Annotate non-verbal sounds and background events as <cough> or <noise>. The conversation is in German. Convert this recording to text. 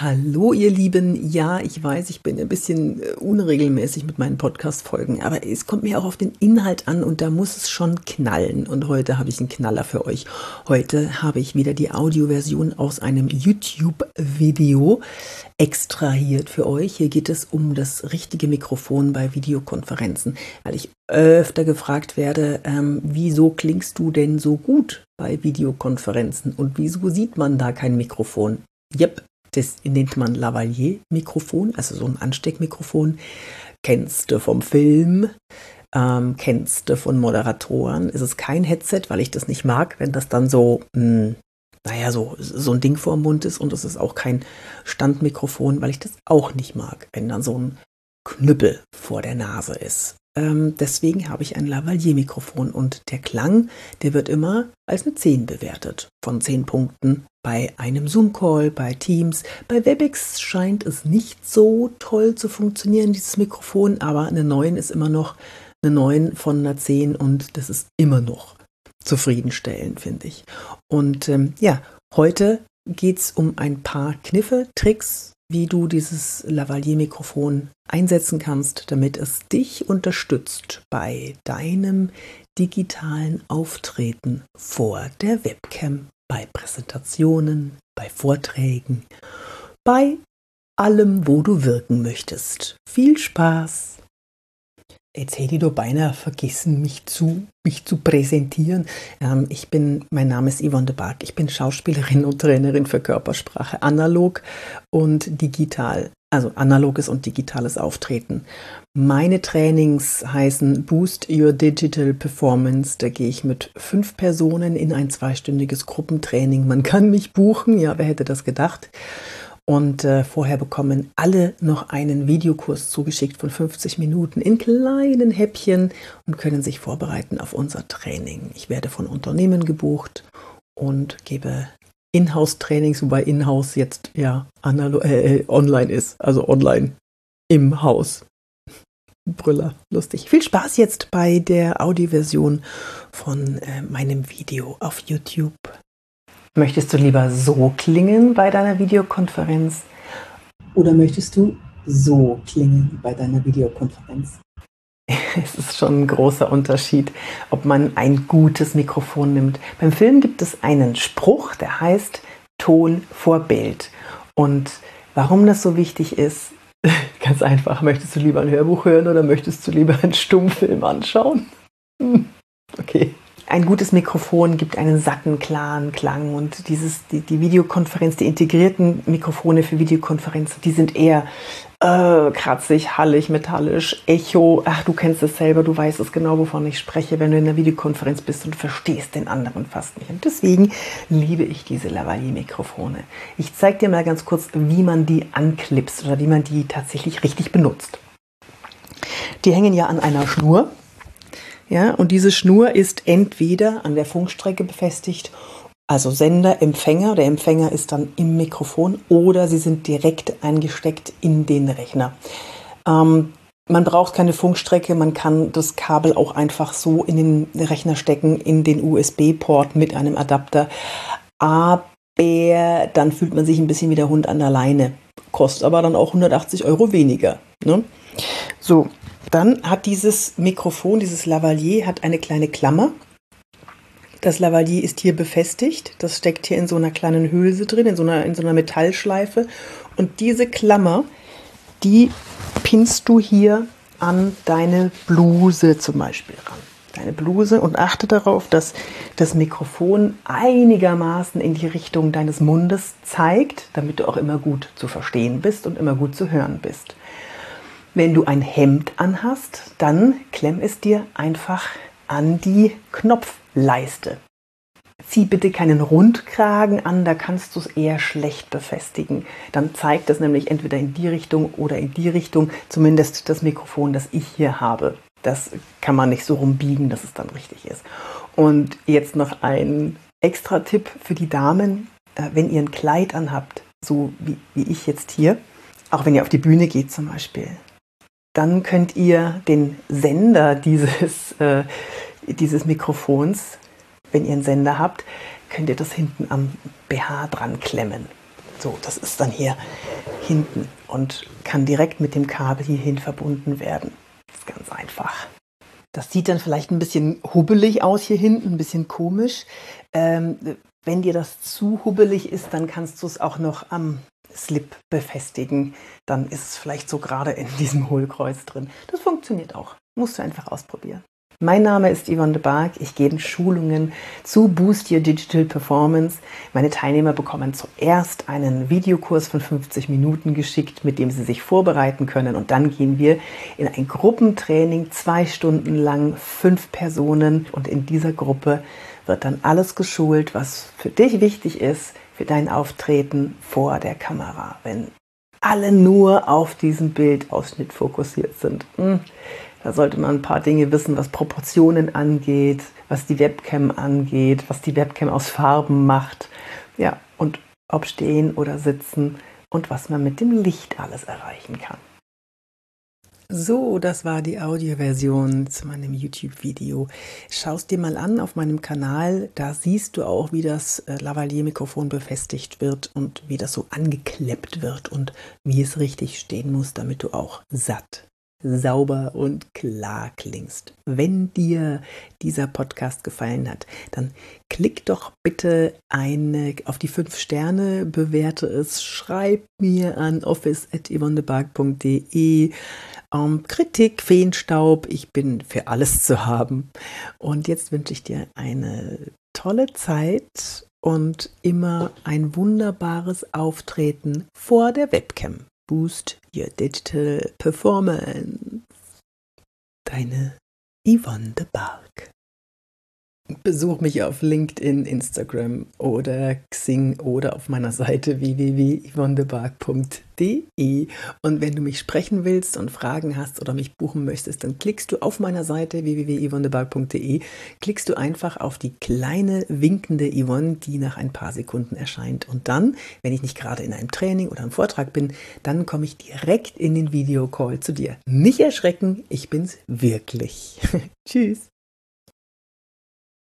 Hallo ihr Lieben, ja, ich weiß, ich bin ein bisschen äh, unregelmäßig mit meinen Podcast-Folgen, aber es kommt mir auch auf den Inhalt an und da muss es schon knallen. Und heute habe ich einen Knaller für euch. Heute habe ich wieder die Audioversion aus einem YouTube-Video extrahiert für euch. Hier geht es um das richtige Mikrofon bei Videokonferenzen, weil ich öfter gefragt werde, ähm, wieso klingst du denn so gut bei Videokonferenzen und wieso sieht man da kein Mikrofon? Yep, das nennt man Lavalier-Mikrofon, also so ein Ansteckmikrofon. Kennst du vom Film, ähm, kennst du von Moderatoren. Es ist kein Headset, weil ich das nicht mag, wenn das dann so, mh, hm, naja, so, so ein Ding vor dem Mund ist. Und es ist auch kein Standmikrofon, weil ich das auch nicht mag, wenn dann so ein Knüppel vor der Nase ist. Ähm, deswegen habe ich ein Lavalier-Mikrofon und der Klang, der wird immer als eine 10 bewertet. Von 10 Punkten bei einem Zoom-Call, bei Teams. Bei WebEx scheint es nicht so toll zu funktionieren, dieses Mikrofon, aber eine 9 ist immer noch eine 9 von einer 10 und das ist immer noch zufriedenstellend, finde ich. Und ähm, ja, heute geht es um ein paar Kniffe, Tricks, wie du dieses Lavalier-Mikrofon einsetzen kannst, damit es dich unterstützt bei deinem digitalen Auftreten vor der Webcam, bei Präsentationen, bei Vorträgen, bei allem, wo du wirken möchtest. Viel Spaß! Jetzt hätte ich doch beinahe vergessen, mich zu, mich zu präsentieren. Ähm, ich bin, mein Name ist Yvonne de Barg. Ich bin Schauspielerin und Trainerin für Körpersprache, analog und digital. Also analoges und digitales Auftreten. Meine Trainings heißen Boost Your Digital Performance. Da gehe ich mit fünf Personen in ein zweistündiges Gruppentraining. Man kann mich buchen, ja, wer hätte das gedacht? Und äh, vorher bekommen alle noch einen Videokurs zugeschickt von 50 Minuten in kleinen Häppchen und können sich vorbereiten auf unser Training. Ich werde von Unternehmen gebucht und gebe Inhouse-Trainings, wobei Inhouse jetzt ja äh, äh, online ist, also online im Haus. Brüller, lustig. Viel Spaß jetzt bei der Audioversion von äh, meinem Video auf YouTube. Möchtest du lieber so klingen bei deiner Videokonferenz oder möchtest du so klingen bei deiner Videokonferenz? <laughs> Es ist schon ein großer Unterschied, ob man ein gutes Mikrofon nimmt. Beim Film gibt es einen Spruch, der heißt Ton vor Bild. Und warum das so wichtig ist, <laughs> ganz einfach, möchtest du lieber ein Hörbuch hören oder möchtest du lieber einen Stummfilm anschauen? <laughs> Okay ein gutes Mikrofon gibt einen satten, klaren Klang und dieses, die, die Videokonferenz, die integrierten Mikrofone für Videokonferenzen, die sind eher äh, kratzig, hallig, metallisch, Echo. Ach, du kennst es selber, du weißt es genau, wovon ich spreche, wenn du in der Videokonferenz bist und verstehst den anderen fast nicht. Und deswegen liebe ich diese Lavalier-Mikrofone. Ich zeige dir mal ganz kurz, wie man die anklipst oder wie man die tatsächlich richtig benutzt. Die hängen ja an einer Schnur ja, und diese Schnur ist entweder an der Funkstrecke befestigt, also Sender, Empfänger. Der Empfänger ist dann im Mikrofon oder sie sind direkt eingesteckt in den Rechner. Ähm, man braucht keine Funkstrecke, man kann das Kabel auch einfach so in den Rechner stecken, in den USB-Port mit einem Adapter. Aber dann fühlt man sich ein bisschen wie der Hund an der Leine. Kostet aber dann auch 180 Euro weniger. Ne? So, dann hat dieses Mikrofon, dieses Lavalier, hat eine kleine Klammer. Das Lavalier ist hier befestigt. Das steckt hier in so einer kleinen Hülse drin, in so einer, in so einer Metallschleife. Und diese Klammer, die pinnst du hier an deine Bluse zum Beispiel ran. Deine Bluse und achte darauf, dass das Mikrofon einigermaßen in die Richtung deines Mundes zeigt, damit du auch immer gut zu verstehen bist und immer gut zu hören bist. Wenn du ein Hemd anhast, dann klemm es dir einfach an die Knopfleiste. Zieh bitte keinen Rundkragen an, da kannst du es eher schlecht befestigen. Dann zeigt es nämlich entweder in die Richtung oder in die Richtung, zumindest das Mikrofon, das ich hier habe. Das kann man nicht so rumbiegen, dass es dann richtig ist. Und jetzt noch ein extra Tipp für die Damen, äh, wenn ihr ein Kleid anhabt, so wie, wie ich jetzt hier, auch wenn ihr auf die Bühne geht zum Beispiel, dann könnt ihr den Sender dieses, <laughs> äh, dieses Mikrofons, wenn ihr einen Sender habt, könnt ihr das hinten am BH dran klemmen. So, das ist dann hier hinten und kann direkt mit dem Kabel hierhin verbunden werden. Das ist ganz einfach. Das sieht dann vielleicht ein bisschen hubbelig aus hier hinten, ein bisschen komisch. Ähm, wenn dir das zu hubbelig ist, dann kannst du es auch noch am Slip befestigen. Dann ist es vielleicht so gerade in diesem Hohlkreuz drin. Das funktioniert auch. Musst du einfach ausprobieren. Mein Name ist Yvonne de Barg. Ich gebe Schulungen zu Boost Your Digital Performance. Meine Teilnehmer bekommen zuerst einen Videokurs von 50 Minuten geschickt, mit dem sie sich vorbereiten können. Und dann gehen wir in ein Gruppentraining, zwei Stunden lang, fünf Personen. Und in dieser Gruppe wird dann alles geschult, was für dich wichtig ist, für dein Auftreten vor der Kamera. Wenn alle nur auf diesen Bildausschnitt fokussiert sind. Hm da sollte man ein paar Dinge wissen, was Proportionen angeht, was die Webcam angeht, was die Webcam aus Farben macht. Ja, und ob stehen oder sitzen und was man mit dem Licht alles erreichen kann. So, das war die Audioversion zu meinem YouTube-Video. Schau es dir mal an auf meinem Kanal. Da siehst du auch, wie das äh, Lavalier-Mikrofon befestigt wird und wie das so angekleppt wird und wie es richtig stehen muss, damit du auch satt sauber und klar klingst. Wenn dir dieser Podcast gefallen hat, dann klick doch bitte eine auf die fünf Sterne, bewerte es, schreib mir an office.yvonnebark.de ähm, Kritik, Feenstaub, ich bin für alles zu haben. Und jetzt wünsche ich dir eine tolle Zeit und immer ein wunderbares Auftreten vor der Webcam. Boost Your Digital Performance. Deine Yvonne de Barg. Besuch mich auf LinkedIn, Instagram oder Xing oder auf meiner Seite www.yvonnebark.de. Und wenn du mich sprechen willst und Fragen hast oder mich buchen möchtest, dann klickst du auf meiner Seite www.yvonnebark.de, klickst du einfach auf die kleine winkende Yvonne, die nach ein paar Sekunden erscheint. Und dann, wenn ich nicht gerade in einem Training oder einem Vortrag bin, dann komme ich direkt in den Videocall zu dir. Nicht erschrecken, ich bin's wirklich. <laughs> Tschüss.